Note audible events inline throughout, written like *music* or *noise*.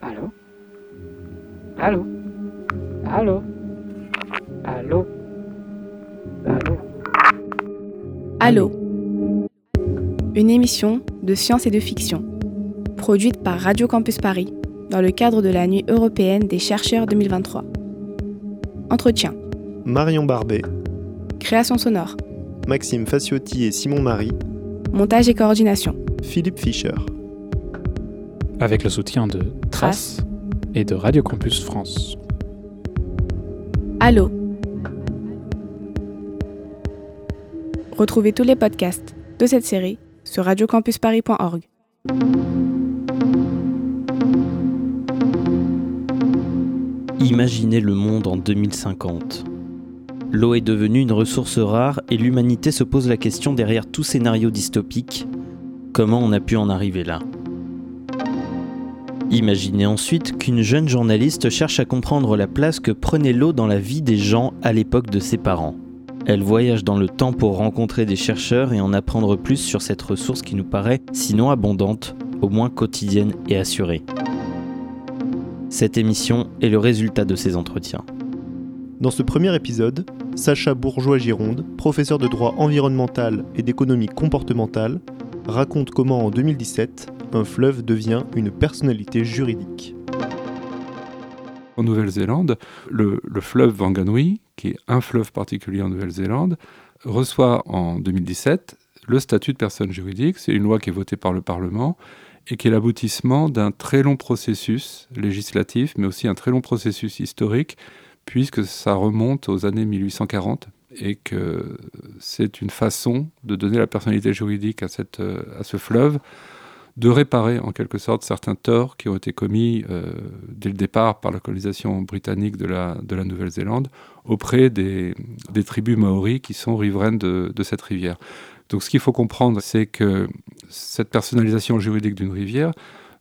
Allô? Allô? Allô? Allô? Allô? Allô? Une émission de science et de fiction, produite par Radio Campus Paris dans le cadre de la Nuit européenne des chercheurs 2023. Entretien. Marion Barbet, Création sonore. Maxime Faciotti et Simon Marie, Montage et coordination. Philippe Fischer. Avec le soutien de Trace et de Radio Campus France. Allô Retrouvez tous les podcasts de cette série sur radiocampusparis.org. Imaginez le monde en 2050. L'eau est devenue une ressource rare et l'humanité se pose la question derrière tout scénario dystopique, comment on a pu en arriver là? Imaginez ensuite qu'une jeune journaliste cherche à comprendre la place que prenait l'eau dans la vie des gens à l'époque de ses parents. Elle voyage dans le temps pour rencontrer des chercheurs et en apprendre plus sur cette ressource qui nous paraît, sinon abondante, au moins quotidienne et assurée. Cette émission est le résultat de ces entretiens. Dans ce premier épisode, Sacha Bourgeois-Gironde, professeur de droit environnemental et d'économie comportementale, raconte comment en 2017, un fleuve devient une personnalité juridique. En Nouvelle-Zélande, le, le fleuve Wanganui, qui est un fleuve particulier en Nouvelle-Zélande, reçoit en 2017 le statut de personne juridique. C'est une loi qui est votée par le Parlement et qui est l'aboutissement d'un très long processus législatif, mais aussi un très long processus historique, puisque ça remonte aux années 1840 et que c'est une façon de donner la personnalité juridique à ce fleuve, de réparer en quelque sorte certains torts qui ont été commis euh, dès le départ par la colonisation britannique de la, de la Nouvelle-Zélande auprès des, des tribus maoris qui sont riveraines de, de cette rivière. Donc ce qu'il faut comprendre, c'est que cette personnalisation juridique d'une rivière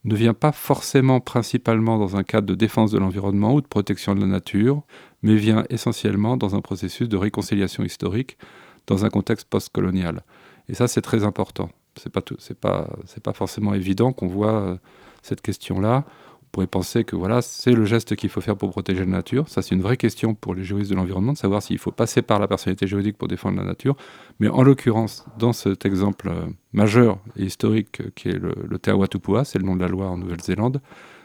ne vient pas forcément principalement dans un cadre de défense de l'environnement ou de protection de la nature, mais vient essentiellement dans un processus de réconciliation historique dans un contexte post-colonial. Et ça, c'est très important. C'est pas c'est pas, c'est pas forcément évident qu'on voit euh, cette question-là. On pourrait penser que voilà, c'est le geste qu'il faut faire pour protéger la nature. Ça, c'est une vraie question pour les juristes de l'environnement, de savoir s'il faut passer par la personnalité juridique pour défendre la nature. Mais en l'occurrence, dans cet exemple euh, majeur et historique euh, qui est le, le Te Awatupua, c'est le nom de la loi en Nouvelle-Zélande,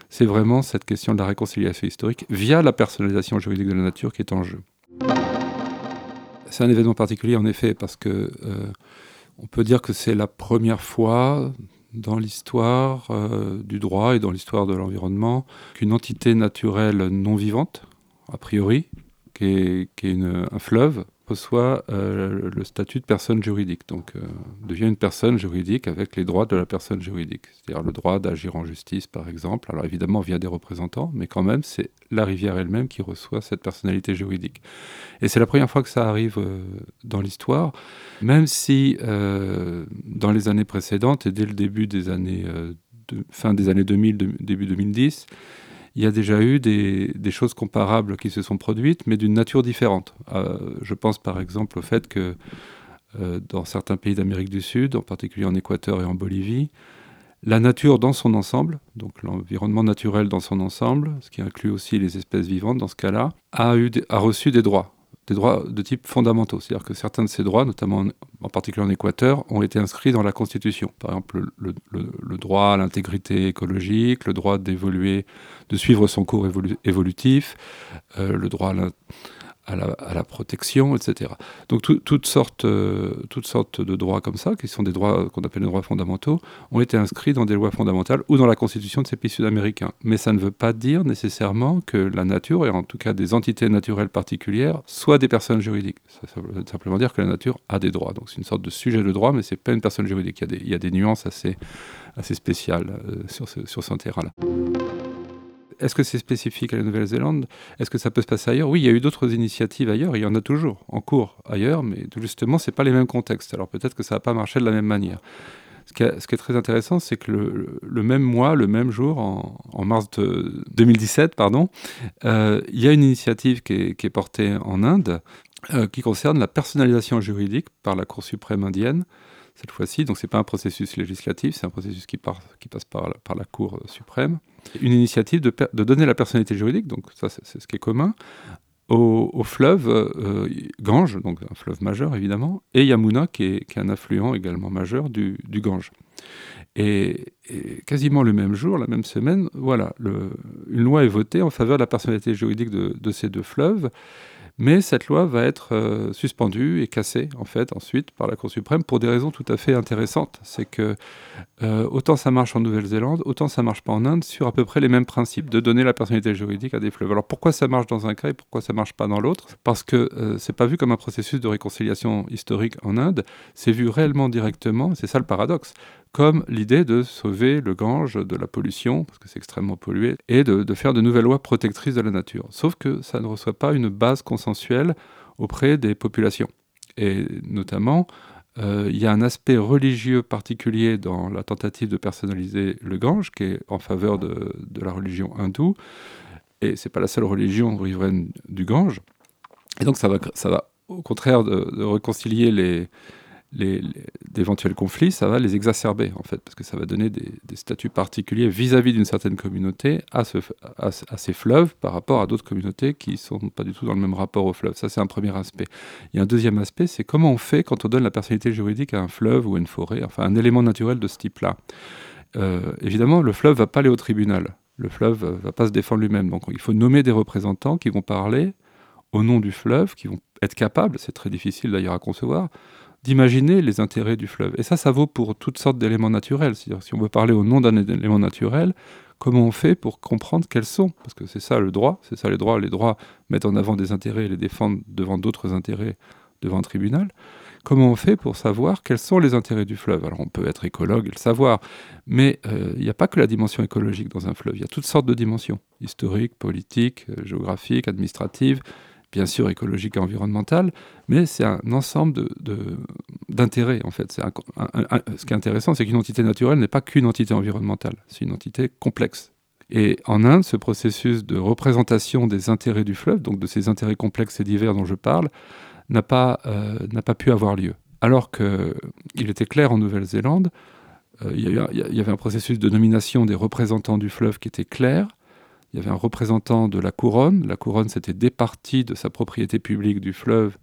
c'est vraiment cette question de la réconciliation historique via la personnalisation juridique de la nature qui est en jeu. C'est un événement particulier en effet parce que on peut dire que c'est la première fois dans l'histoire euh, du droit et dans l'histoire de l'environnement qu'une entité naturelle non vivante, a priori, qui est, un fleuve, reçoit euh, le statut de personne juridique, donc euh, devient une personne juridique avec les droits de la personne juridique, c'est-à-dire le droit d'agir en justice par exemple, alors évidemment via des représentants, mais quand même c'est la rivière elle-même qui reçoit cette personnalité juridique. Et c'est la première fois que ça arrive euh, dans l'histoire, même si dans les années précédentes et dès le début des années, fin des années 2000, de- début 2010, il y a déjà eu des, choses comparables qui se sont produites, mais d'une nature différente. Euh, je pense par exemple au fait que euh, dans certains pays d'Amérique du Sud, en particulier en Équateur et en Bolivie, la nature dans son ensemble, donc l'environnement naturel dans son ensemble, ce qui inclut aussi les espèces vivantes dans ce cas-là, a reçu des droits, des droits de type fondamentaux. C'est-à-dire que certains de ces droits, notamment en, particulier en Équateur, ont été inscrits dans la Constitution. Par exemple, le, droit à l'intégrité écologique, le droit d'évoluer, de suivre son cours évolu- évolutif, euh, le droit à la, à la- protection, etc. Donc tout- toutes, sortes, euh, toutes sortes de droits comme ça, qui sont des droits qu'on appelle les droits fondamentaux, ont été inscrits dans des lois fondamentales ou dans la constitution de ces pays sud-américains. Mais ça ne veut pas dire nécessairement que la nature, et en tout cas des entités naturelles particulières, soient des personnes juridiques. Ça, veut simplement dire que la nature a des droits. Donc c'est une sorte de sujet de droit, mais c'est pas une personne juridique. Il y a des, nuances assez, assez spéciales euh, sur ce, sur ce terrain-là. Est-ce que c'est spécifique à la Nouvelle-Zélande? Est-ce que ça peut se passer ailleurs? Oui, il y a eu d'autres initiatives ailleurs, il y en a toujours en cours ailleurs, mais justement, ce pas les mêmes contextes. Alors peut-être que ça n'a pas marché de la même manière. Ce qui, est, très intéressant, c'est que le, même mois, le même jour, en, mars de 2017, pardon, euh, il y a une initiative qui est, portée en Inde euh, qui concerne la personnalisation juridique par la Cour suprême indienne cette fois-ci. Donc, ce n'est pas un processus législatif, c'est un processus qui, passe par la, Cour suprême. Une initiative de, donner la personnalité juridique, donc ça, c'est ce qui est commun, au, fleuve euh, Gange, donc un fleuve majeur évidemment, et Yamuna, qui est, un affluent également majeur du, Gange. Et, quasiment le même jour, la même semaine, voilà, une loi est votée en faveur de la personnalité juridique de ces deux fleuves. Mais cette loi va être euh, suspendue et cassée, en fait, ensuite, par la Cour suprême pour des raisons tout à fait intéressantes. C'est que euh, autant ça marche en Nouvelle-Zélande, autant ça marche pas en Inde, sur à peu près les mêmes principes de donner la personnalité juridique à des fleuves. Alors pourquoi ça marche dans un cas et pourquoi ça marche pas dans l'autre? Parce que euh, c'est pas vu comme un processus de réconciliation historique en Inde, c'est vu réellement directement, c'est ça le paradoxe, comme l'idée de sauver le Gange de la pollution, parce que c'est extrêmement pollué, et de, faire de nouvelles lois protectrices de la nature. Sauf que ça ne reçoit pas une base consensuelle auprès des populations. Et notamment, euh, il y a un aspect religieux particulier dans la tentative de personnaliser le Gange, qui est en faveur de, la religion hindoue, et c'est pas la seule religion riveraine du Gange. Et donc ça va, ça va au contraire de réconcilier les, d'éventuels conflits, ça va les exacerber en fait, parce que ça va donner des, statuts particuliers vis-à-vis d'une certaine communauté à, ce, à, ces fleuves par rapport à d'autres communautés qui ne sont pas du tout dans le même rapport au fleuve. Ça, c'est un premier aspect. Il y a un deuxième aspect, c'est comment on fait quand on donne la personnalité juridique à un fleuve ou à une forêt, enfin un élément naturel de ce type-là. Euh, évidemment, le fleuve va pas aller au tribunal. Le fleuve va pas se défendre lui-même. Donc, il faut nommer des représentants qui vont parler au nom du fleuve, qui vont être capables, c'est très difficile d'ailleurs à concevoir, d'imaginer les intérêts du fleuve. Et ça, ça vaut pour toutes sortes d'éléments naturels. C'est-à-dire, si on veut parler au nom d'un élément naturel, comment on fait pour comprendre quels sont? Parce que c'est ça le droit, c'est ça les droits. Les droits mettent en avant des intérêts et les défendent devant d'autres intérêts devant un tribunal. Comment on fait pour savoir quels sont les intérêts du fleuve? Alors on peut être écologue et le savoir, mais euh, il n'y a pas que la dimension écologique dans un fleuve, il y a toutes sortes de dimensions, historiques, politiques, euh, géographiques, administratives, bien sûr écologique et environnementale, mais c'est un ensemble d'intérêts de, en fait. ce qui est intéressant, c'est qu'une entité naturelle n'est pas qu'une entité environnementale, c'est une entité complexe. Et en Inde, ce processus de représentation des intérêts du fleuve, donc de ces intérêts complexes et divers dont je parle, n'a pas, euh, pas pu avoir lieu. Alors qu'il était clair en Nouvelle-Zélande, euh, il y, avait un processus de nomination des représentants du fleuve qui était clair, il y avait un représentant de la couronne. La couronne s'était départie de sa propriété publique du fleuve,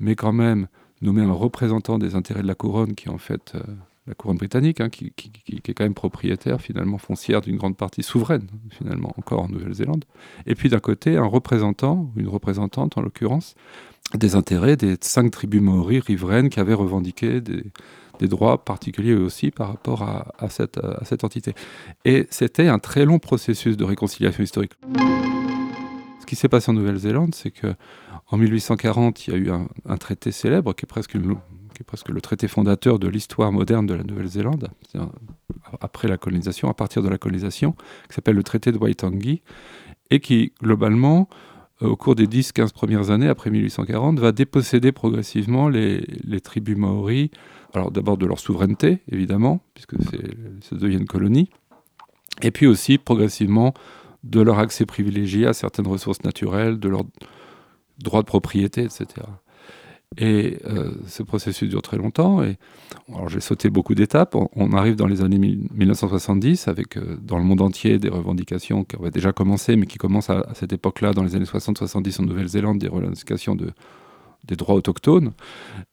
mais quand même nommé un représentant des intérêts de la couronne, qui est en fait euh, la couronne britannique, hein, qui, est quand même propriétaire finalement foncière d'une grande partie souveraine, finalement, encore en Nouvelle-Zélande. Et puis d'un côté, un représentant, une représentante en l'occurrence, des intérêts des cinq tribus maoris riveraines qui avaient revendiqué des, des droits particuliers aussi par rapport à, cette, entité. Et c'était un très long processus de réconciliation historique. Ce qui s'est passé en Nouvelle-Zélande, c'est que en 1840, il y a eu un, traité célèbre presque qui est presque le traité fondateur de l'histoire moderne de la Nouvelle-Zélande, après la colonisation, à partir de la colonisation, qui s'appelle le traité de Waitangi, et qui, globalement, au cours des 10-15 premières années, après 1840, va déposséder progressivement les, tribus maoris alors d'abord de leur souveraineté, évidemment, puisque ça devient une colonie, et puis aussi progressivement de leur accès privilégié à certaines ressources naturelles, de leur droit de propriété, etc. Et euh, ce processus dure très longtemps. Et alors j'ai sauté beaucoup d'étapes. On, arrive dans les années 1970 avec euh, dans le monde entier des revendications qui avaient déjà commencé, mais qui commencent à, cette époque-là, dans les années 60-70 en Nouvelle-Zélande, des revendications de, des droits autochtones,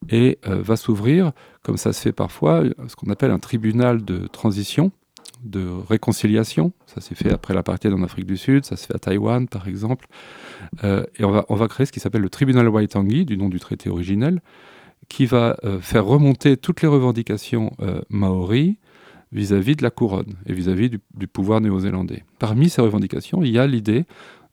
et euh, va s'ouvrir, comme ça se fait parfois, ce qu'on appelle un tribunal de transition, de réconciliation. Ça s'est fait après l'apartheid en Afrique du Sud, ça se fait à Taïwan par exemple. Euh, et on va, on va créer ce qui s'appelle le tribunal Waitangi, du nom du traité originel, qui va euh, faire remonter toutes les revendications maoris vis-à-vis de la couronne et vis-à-vis du pouvoir néo-zélandais. Parmi ces revendications, il y a l'idée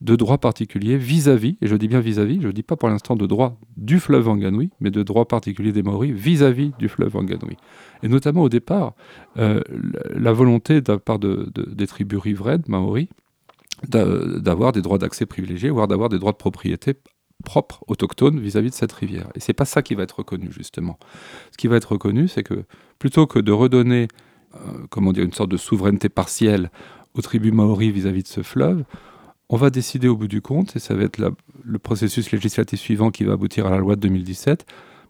de droits particuliers vis-à-vis, et je dis bien vis-à-vis, je ne dis pas pour l'instant de droits du fleuve Wanganui, mais de droits particuliers des Maoris vis-à-vis du fleuve Wanganui. Et notamment au départ, euh, la volonté de la part de, des tribus riveraines Maoris d'avoir des droits d'accès privilégiés, voire d'avoir des droits de propriété propres, autochtones vis-à-vis de cette rivière. Et c'est pas ça qui va être reconnu justement. Ce qui va être reconnu, c'est que plutôt que de redonner, euh, comment dire, une sorte de souveraineté partielle aux tribus maoris vis à -vis de ce fleuve, on va décider au bout du compte, et ça va être le processus législatif suivant qui va aboutir à la loi de 2017,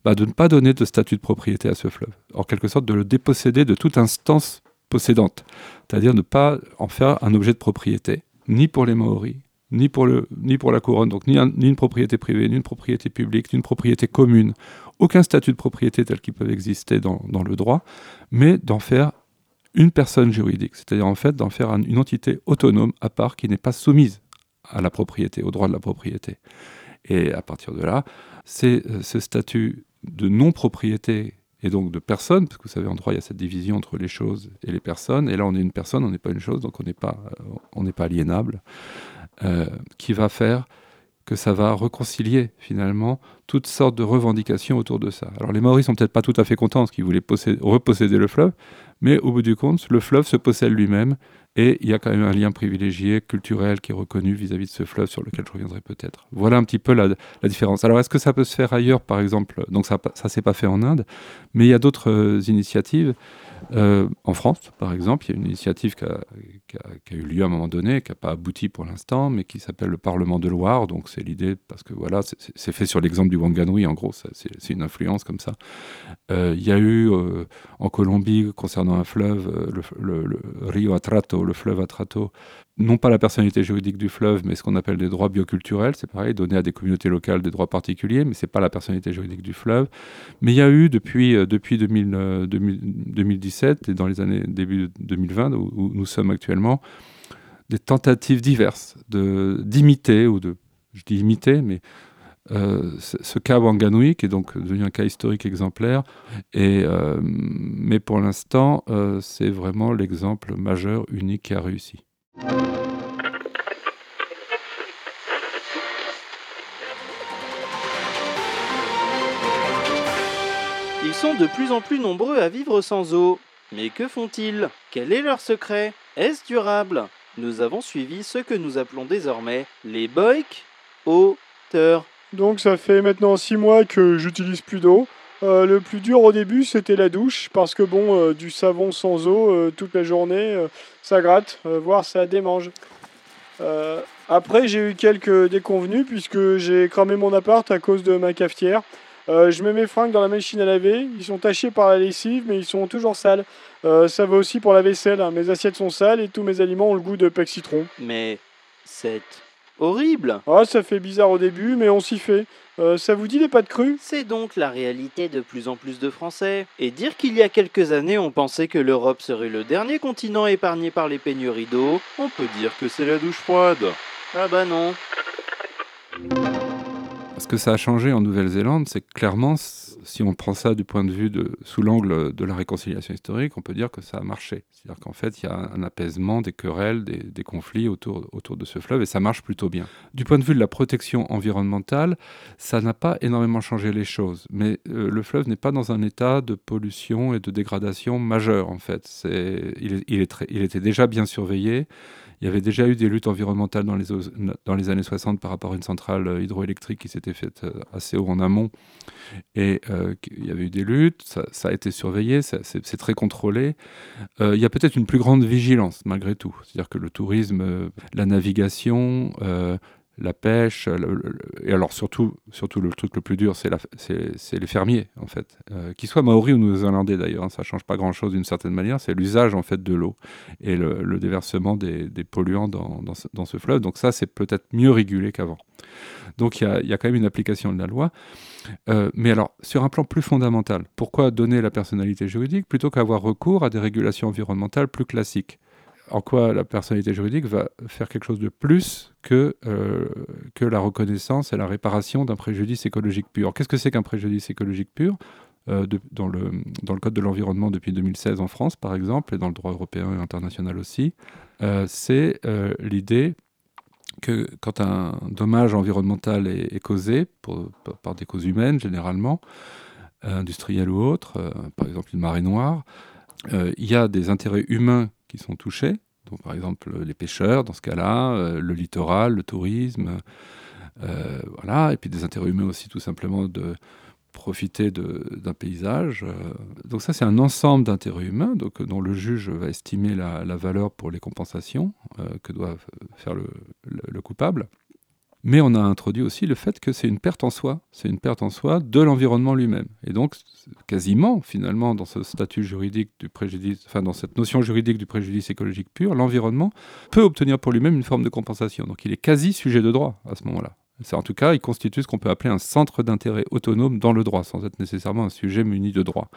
bah, de ne pas donner de statut de propriété à ce fleuve. En quelque sorte, de le déposséder de toute instance possédante. C'est-à-dire ne pas en faire un objet de propriété, ni pour les Maoris, ni pour, le, ni pour la couronne, donc ni, une propriété privée, ni une propriété publique, ni une propriété commune, aucun statut de propriété tel qu'il peut exister dans le droit, mais d'en faire une personne juridique, c'est-à-dire en fait d'en faire une entité autonome à part qui n'est pas soumise à la propriété, au droit de la propriété. Et à partir de là, c'est euh, ce statut de non-propriété et donc de personne, parce que vous savez, en droit, il y a cette division entre les choses et les personnes, et là, on est une personne, on n'est pas une chose, donc on n'est pas, euh, pas aliénable, euh, qui va faire que ça va réconcilier finalement toutes sortes de revendications autour de ça. Alors les Maoris sont peut-être pas tout à fait contents parce qu'ils voulaient reposséder le fleuve, mais au bout du compte, le fleuve se possède lui-même et il y a quand même un lien privilégié, culturel, qui est reconnu vis-à-vis de ce fleuve sur lequel je reviendrai peut-être. Voilà un petit peu la, différence. Alors est-ce que ça peut se faire ailleurs, par exemple? Donc ça ne s'est pas fait en Inde, mais il y a d'autres euh, initiatives. Euh, en France, par exemple, il y a une initiative qui a, eu lieu à un moment donné, qui n'a pas abouti pour l'instant, mais qui s'appelle le Parlement de Loire. Donc c'est l'idée, parce que voilà, c'est fait sur l'exemple du Wanganui, en gros, c'est une influence comme ça. Euh, il y a eu en Colombie, concernant un fleuve, le, Rio Atrato, le fleuve Atrato, non pas la personnalité juridique du fleuve, mais ce qu'on appelle des droits bioculturels, c'est pareil, donner à des communautés locales des droits particuliers, mais ce n'est pas la personnalité juridique du fleuve. Mais il y a eu depuis, euh, depuis 2017 euh, et dans les années début 2020, où, nous sommes actuellement, des tentatives diverses d'imiter, ou de, je dis imiter, mais euh, ce cas Wanganui, qui est donc devenu un cas historique exemplaire, et, mais pour l'instant, c'est vraiment l'exemple majeur, unique qui a réussi. Ils sont de plus en plus nombreux à vivre sans eau. Mais que font-ils? Quel est leur secret? Est-ce durable? Nous avons suivi ce que nous appelons désormais les boïks auteurs. Donc ça fait maintenant 6 mois que j'utilise plus d'eau. Euh, le plus dur au début, c'était la douche, parce que bon, euh, du savon sans eau euh, toute la journée, ça gratte, voire ça démange. après, j'ai eu quelques déconvenus, puisque j'ai cramé mon appart à cause de ma cafetière. Je mets mes fringues dans la machine à laver, ils sont tachés par la lessive, mais ils sont toujours sales. ça va aussi pour la vaisselle, hein. mes assiettes sont sales et tous mes aliments ont le goût de pec citron. Mais c'est horrible Ah, ça fait bizarre au début, mais on s'y fait. Euh, ça vous dit les pâtes crues? C'est donc la réalité de plus en plus de Français. Et dire qu'il y a quelques années on pensait que l'Europe serait le dernier continent épargné par les pénuries d'eau, on peut dire que c'est la douche froide. Ah bah non. Ce que ça a changé en Nouvelle-Zélande, c'est clairement, si on prend ça du point de vue sous l'angle de la réconciliation historique, on peut dire que ça a marché. C'est-à-dire qu'en fait, il y a un apaisement des querelles, des, conflits autour, de ce fleuve, et ça marche plutôt bien. Du point de vue de la protection environnementale, ça n'a pas énormément changé les choses. Mais euh, le fleuve n'est pas dans un état de pollution et de dégradation majeur, en fait. il était déjà bien surveillé. Il y avait déjà eu des luttes environnementales dans les, années 60 par rapport à une centrale euh, hydroélectrique qui s'était faite euh, assez haut en amont. Et euh, il y avait eu des luttes, ça, a été surveillé, c'est très contrôlé. il y a peut-être une plus grande vigilance malgré tout. C'est-à-dire que le tourisme, la navigation, la pêche, et alors surtout, surtout le truc le plus dur, c'est les fermiers en fait, euh, qu'ils soient maoris ou néo-zélandais d'ailleurs, hein, ça change pas grand-chose d'une certaine manière, c'est l'usage en fait de l'eau et le, déversement des, polluants dans, ce, fleuve. Donc ça, c'est peut-être mieux régulé qu'avant. Donc il y, y, a quand même une application de la loi. Euh, mais alors, sur un plan plus fondamental, pourquoi donner la personnalité juridique plutôt qu'avoir recours à des régulations environnementales plus classiques? En quoi la personnalité juridique va faire quelque chose de plus que, euh, que la reconnaissance et la réparation d'un préjudice écologique pur. Qu'est-ce que c'est qu'un préjudice écologique pur? Euh, dans, le, dans le Code de l'environnement depuis 2016 en France, par exemple, et dans le droit européen et international aussi, euh, c'est l'idée que quand un dommage environnemental est, causé par des causes humaines, généralement, industrielles ou autres, par exemple une marée noire, il y a des intérêts humains sont touchés. Donc, par exemple, les pêcheurs, dans ce cas-là, euh, le littoral, le tourisme, euh, voilà, et puis des intérêts humains aussi, tout simplement, de profiter d'un paysage. Euh. Donc ça, c'est un ensemble d'intérêts humains donc, dont le juge va estimer la, valeur pour les compensations que doit faire le, le, coupable. Mais on a introduit aussi le fait que c'est une perte en soi, c'est une perte en soi de l'environnement lui-même. Et donc, quasiment, finalement, dans ce statut juridique du préjudice, enfin, dans cette notion juridique du préjudice écologique pur, l'environnement peut obtenir pour lui-même une forme de compensation. Donc, il est quasi sujet de droit à ce moment-là. En tout cas, il constitue ce qu'on peut appeler un centre d'intérêt autonome dans le droit, sans être nécessairement un sujet muni de droit.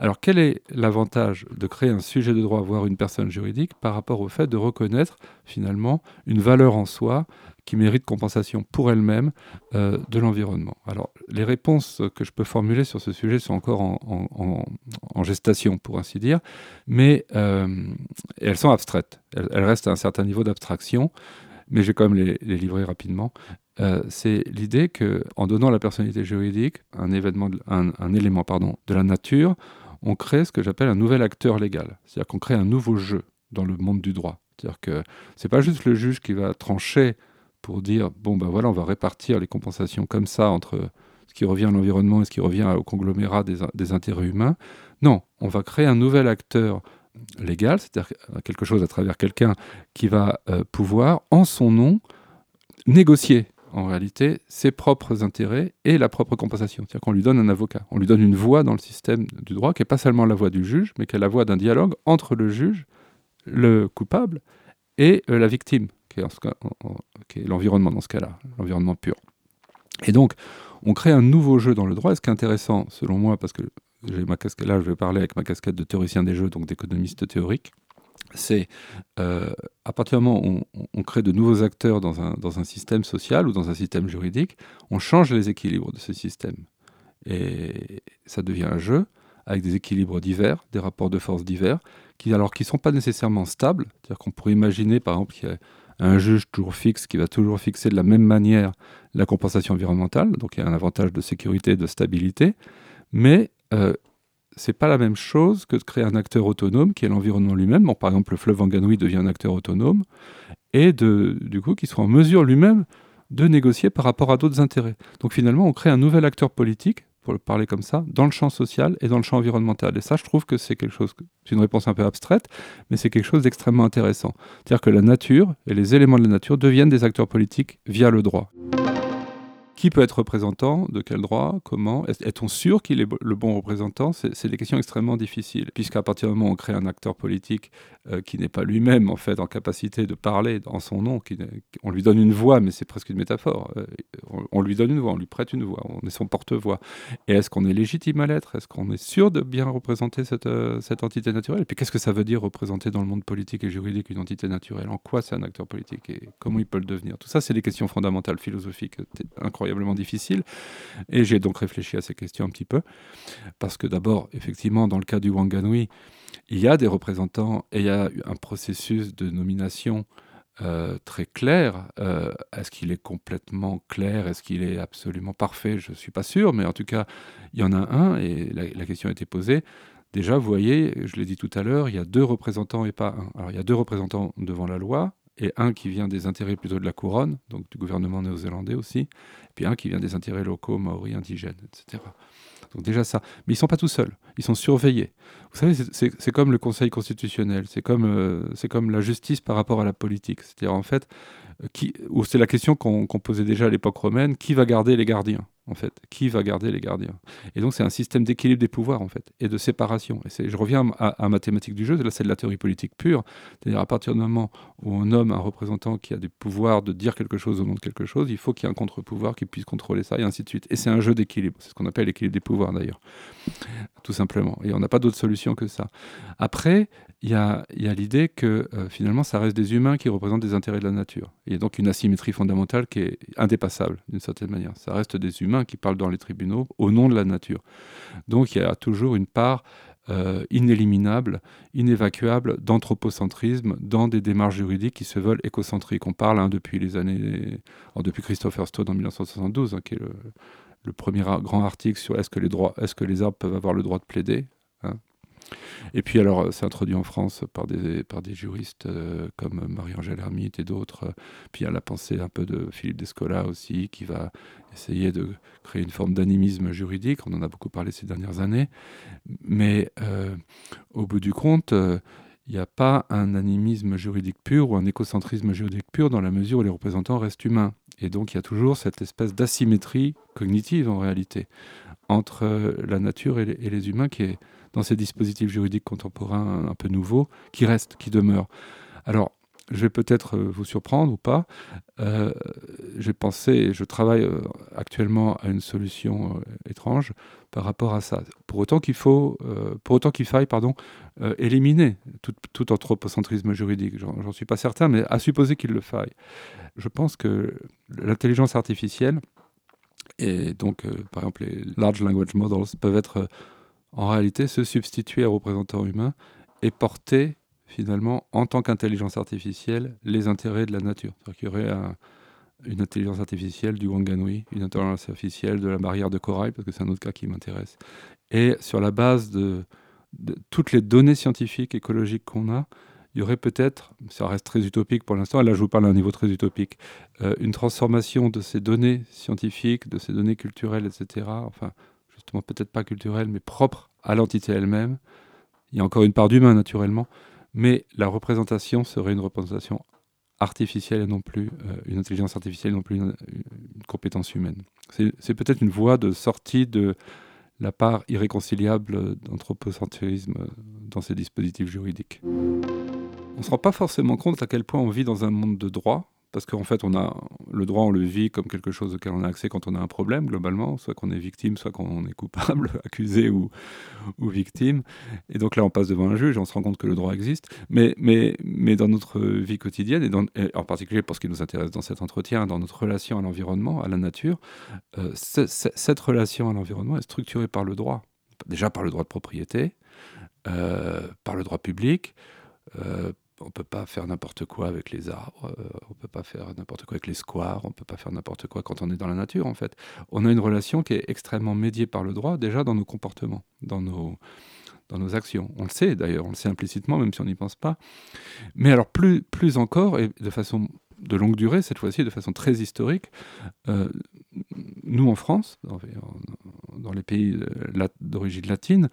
Alors quel est l'avantage de créer un sujet de droit, voire une personne juridique, par rapport au fait de reconnaître finalement une valeur en soi qui mérite compensation pour elle-même euh, de l'environnement? Alors les réponses que je peux formuler sur ce sujet sont encore en, gestation, pour ainsi dire, mais euh, elles sont abstraites. Elles, restent à un certain niveau d'abstraction, mais je vais quand même les, livrer rapidement. Euh, c'est l'idée que, en donnant la personnalité juridique, un, événement, un, un élément pardon, de la nature, on crée ce que j'appelle un nouvel acteur légal. C'est-à-dire qu'on crée un nouveau jeu dans le monde du droit. C'est-à-dire que c'est pas juste le juge qui va trancher pour dire bon ben voilà on va répartir les compensations comme ça entre ce qui revient à l'environnement et ce qui revient au conglomérat des, intérêts humains. Non, on va créer un nouvel acteur légal, c'est-à-dire quelque chose à travers quelqu'un qui va euh, pouvoir en son nom négocier en réalité ses propres intérêts et la propre compensation. C'est-à-dire qu'on lui donne un avocat, on lui donne une voix dans le système du droit qui n'est pas seulement la voix du juge, mais qui est la voix d'un dialogue entre le juge, le coupable et euh, la victime, qui est, l'environnement dans ce cas-là, l'environnement pur. Et donc, on crée un nouveau jeu dans le droit. Et ce qui est intéressant, selon moi, parce que j'ai ma casquette là, je vais parler avec ma casquette de théoricien des jeux, donc d'économiste théorique, c'est euh, à partir du moment où on, crée de nouveaux acteurs dans un, dans un, système social ou dans un système juridique, on change les équilibres de ce système. Et ça devient un jeu avec des équilibres divers, des rapports de force divers, qui alors qui ne sont pas nécessairement stables. C'est-à-dire qu'on pourrait imaginer par exemple qu'il y a un juge toujours fixe qui va toujours fixer de la même manière la compensation environnementale, donc il y a un avantage de sécurité et de stabilité, mais euh, c'est pas la même chose que de créer un acteur autonome qui est l'environnement lui-même. Bon, par exemple, le fleuve Wanganui devient un acteur autonome et du coup qui soit en mesure lui-même de négocier par rapport à d'autres intérêts. Donc finalement, on crée un nouvel acteur politique, pour le parler comme ça, dans le champ social et dans le champ environnemental. Et ça, je trouve que c'est quelque chose, c'est une réponse un peu abstraite, mais c'est quelque chose d'extrêmement intéressant. C'est-à-dire que la nature et les éléments de la nature deviennent des acteurs politiques via le droit. Qui peut être représentant De quel droit Comment Est-on sûr qu'il est le bon représentant? C'est des questions extrêmement difficiles, puisqu'à partir du moment où on crée un acteur politique euh, qui n'est pas lui-même en fait en capacité de parler en son nom, on lui donne une voix, mais c'est presque une métaphore. Euh, on, lui donne une voix, on lui prête une voix, on est son porte-voix. Et est-ce qu'on est légitime à l'être? Est-ce qu'on est sûr de bien représenter cette, euh, cette entité naturelle? Et puis qu'est-ce que ça veut dire représenter dans le monde politique et juridique une entité naturelle? En quoi c'est un acteur politique? Et comment il peut le devenir? Tout ça, c'est des questions fondamentales philosophiques incroyables difficile. Et j'ai donc réfléchi à ces questions un petit peu, parce que d'abord, effectivement, dans le cas du Wanganui, il y a des représentants et il y a un processus de nomination euh, très clair. Euh, est-ce qu'il est complètement clair? Est-ce qu'il est absolument parfait? Je ne suis pas sûr, mais en tout cas, il y en a un et la question a été posée. Déjà, vous voyez, je l'ai dit tout à l'heure, il y a deux représentants et pas un. Alors, il y a deux représentants devant la loi, et un qui vient des intérêts plutôt de la couronne, donc du gouvernement néo-zélandais aussi, et puis un qui vient des intérêts locaux, maoris, indigènes, etc. Donc déjà ça. Mais ils sont pas tout seuls, ils sont surveillés. Vous savez, c'est comme le Conseil constitutionnel, c'est comme, euh, comme la justice par rapport à la politique. C'est-à-dire en fait, euh, qui, c'est la question qu'on posait déjà à l'époque romaine, qui va garder les gardiens? En fait. Qui va garder les gardiens Et donc, c'est un système d'équilibre des pouvoirs, en fait, et de séparation. Et je reviens à, ma thématique du jeu, c'est de la théorie politique pure. C'est-à-dire, à partir du moment où on nomme un représentant qui a des pouvoirs de dire quelque chose au nom de quelque chose, il faut qu'il y ait un contre-pouvoir qui puisse contrôler ça, et ainsi de suite. Et c'est un jeu d'équilibre. C'est ce qu'on appelle l'équilibre des pouvoirs, d'ailleurs. Tout simplement. Et on n'a pas d'autre solution que ça. Après, il y a, l'idée que euh, finalement, ça reste des humains qui représentent des intérêts de la nature. Il y a donc une asymétrie fondamentale qui est indépassable, d'une certaine manière. Ça reste des humains qui parlent dans les tribunaux au nom de la nature. Donc il y a toujours une part euh, inéliminable, inévacuable d'anthropocentrisme dans des démarches juridiques qui se veulent écocentriques. On parle hein, depuis les années, depuis Christopher Stone en 1972, hein, qui est le, premier grand article sur est-ce que les droits, est-ce que les arbres peuvent avoir le droit de plaider. Hein. Et puis alors, euh, c'est introduit en France par des, par des juristes euh, comme Marie-Angèle Hermite et d'autres. Puis il y a la pensée un peu de Philippe Descola aussi, qui va essayer de créer une forme d'animisme juridique. On en a beaucoup parlé ces dernières années. Mais euh, au bout du compte, il n'y a pas un animisme juridique pur ou un écocentrisme juridique pur dans la mesure où les représentants restent humains. Et donc il y a toujours cette espèce d'asymétrie cognitive en réalité entre euh, la nature et les, humains qui est dans ces dispositifs juridiques contemporains un peu nouveaux, qui reste, qui demeure. Alors, je vais peut-être euh, vous surprendre ou pas. Euh, j'ai pensé, je travaille euh, actuellement à une solution étrange par rapport à ça. Pour autant qu'il faut, pour autant qu'il faille, pardon, éliminer tout, anthropocentrisme juridique. J'en suis pas certain, mais à supposer qu'il le faille. Je pense que l'intelligence artificielle et donc, par exemple, les large language models peuvent être en réalité se substituer aux représentants humains et porter finalement, en tant qu'intelligence artificielle, les intérêts de la nature. C'est-à-dire qu'il y aurait une intelligence artificielle du Wanganui, une intelligence artificielle de la barrière de corail, parce que c'est un autre cas qui m'intéresse. Et sur la base de, toutes les données scientifiques, écologiques qu'on a, il y aurait peut-être, ça reste très utopique pour l'instant, là je vous parle à un niveau très utopique, euh, une transformation de ces données scientifiques, de ces données culturelles, etc. Enfin, peut-être pas culturelles, mais propres à l'entité elle-même. Il y a encore une part d'humain, naturellement, mais la représentation serait une représentation artificielle et non plus euh, une intelligence artificielle, non plus une, compétence humaine. C'est peut-être une voie de sortie de la part irréconciliable d'anthropocentrisme dans ces dispositifs juridiques. On ne se rend pas forcément compte à quel point on vit dans un monde de droit, parce qu'en fait, on a le droit, on le vit comme quelque chose auquel on a accès quand on a un problème, globalement, soit qu'on est victime, soit qu'on est coupable, *laughs* accusé ou, victime. Et donc là, on passe devant un juge, on se rend compte que le droit existe. Mais dans notre vie quotidienne, et, en particulier pour ce qui nous intéresse dans cet entretien, dans notre relation à l'environnement, à la nature, euh, cette relation à l'environnement est structurée par le droit. Déjà par le droit de propriété, euh, par le droit public, euh, on peut pas faire n'importe quoi avec les arbres, euh, on peut pas faire n'importe quoi avec les squares, on peut pas faire n'importe quoi quand on est dans la nature en fait. On a une relation qui est extrêmement médiée par le droit déjà dans nos comportements, dans nos actions. On le sait d'ailleurs, on le sait implicitement même si on n'y pense pas. Mais alors plus plus encore et de façon de longue durée cette fois-ci, de façon très historique, euh, nous en France, dans, les pays d'origine latine,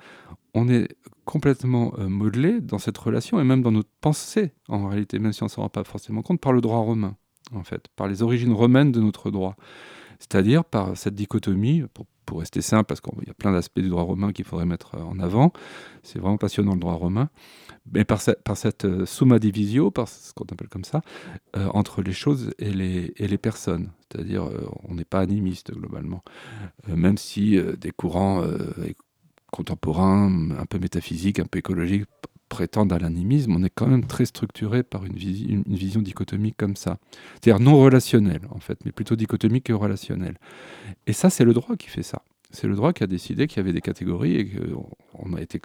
on est complètement euh, modelé dans cette relation et même dans notre pensée, en réalité, même si on ne s'en rend pas forcément compte, par le droit romain, en fait, par les origines romaines de notre droit. C'est-à-dire par cette dichotomie, rester simple, parce qu'il y a plein d'aspects du droit romain qu'il faudrait mettre euh, en avant, c'est vraiment passionnant le droit romain, mais par, cette euh, summa divisio, par ce qu'on appelle comme ça, entre les choses et les, personnes. C'est-à-dire, on n'est pas animiste globalement, même si des courants contemporain, un peu métaphysique, un peu écologique, prétendent à l'animisme, on est quand même très structuré par une, vision dichotomique comme ça. C'est-à-dire non relationnelle, en fait, mais plutôt dichotomique que relationnelle. Et ça, c'est le droit qui fait ça. C'est le droit qui a décidé qu'il y avait des catégories et qu'on a été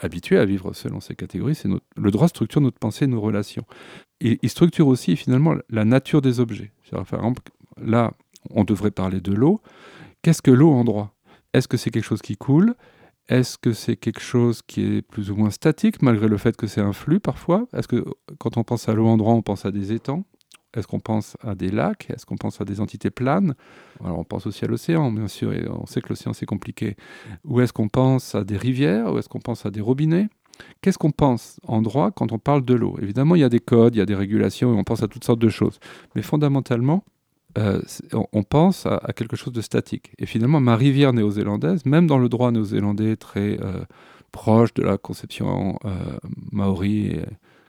habitué à vivre selon ces catégories. C'est le droit structure notre pensée et nos relations. Il structure aussi finalement la nature des objets. Par exemple, là, on devrait parler de l'eau. Qu'est-ce que l'eau en droit? Est-ce que c'est quelque chose qui coule? Est-ce que c'est quelque chose qui est plus ou moins statique, malgré le fait que c'est un flux parfois? Est-ce que quand on pense à l'eau en droit, on pense à des étangs? Est-ce qu'on pense à des lacs? Est-ce qu'on pense à des entités planes? Alors on pense aussi à l'océan, bien sûr, et on sait que l'océan c'est compliqué. Ou est-ce qu'on pense à des rivières? Ou est-ce qu'on pense à des robinets? Qu'est-ce qu'on pense en droit quand on parle de l'eau? Évidemment, il y a des codes, il y a des régulations, et on pense à toutes sortes de choses. Mais fondamentalement, euh, on pense à, quelque chose de statique. Et finalement, ma rivière néo-zélandaise, même dans le droit néo-zélandais très euh, proche de la conception euh, maori,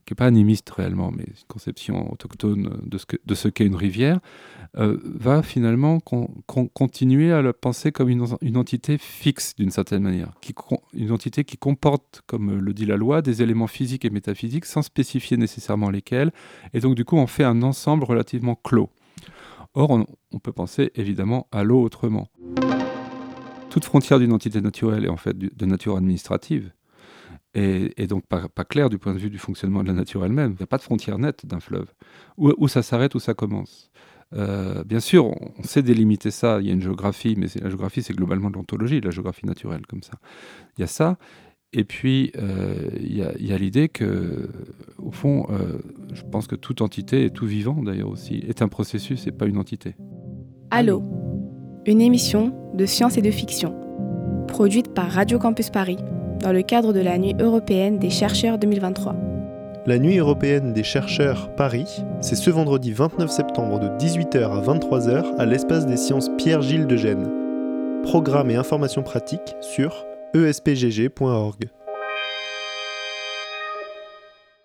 qui n'est pas animiste réellement, mais une conception autochtone de ce, qu'est une rivière, va finalement continuer à la penser comme une, entité fixe d'une certaine manière, une entité qui comporte, comme le dit la loi, des éléments physiques et métaphysiques sans spécifier nécessairement lesquels, et donc du coup on fait un ensemble relativement clos. Or, on, peut penser évidemment à l'eau autrement. Toute frontière d'une entité naturelle est en fait de nature administrative, et, donc pas, claire du point de vue du fonctionnement de la nature elle-même. Il n'y a pas de frontière nette d'un fleuve, où, ça s'arrête, où ça commence? Euh, bien sûr, on sait délimiter ça, il y a une géographie, mais la géographie c'est globalement de l'ontologie, la géographie naturelle comme ça. Il y a ça, et puis, euh, il y a, l'idée que, au fond, euh, je pense que toute entité, et tout vivant d'ailleurs aussi, est un processus et pas une entité. Allô, une émission de science et de fiction, produite par Radio Campus Paris, dans le cadre de la Nuit européenne des chercheurs 2023. La Nuit européenne des chercheurs Paris, c'est ce vendredi 29 septembre de 18h à 23h à l'espace des sciences Pierre-Gilles de Gênes. Programme et informations pratiques sur espgg.org.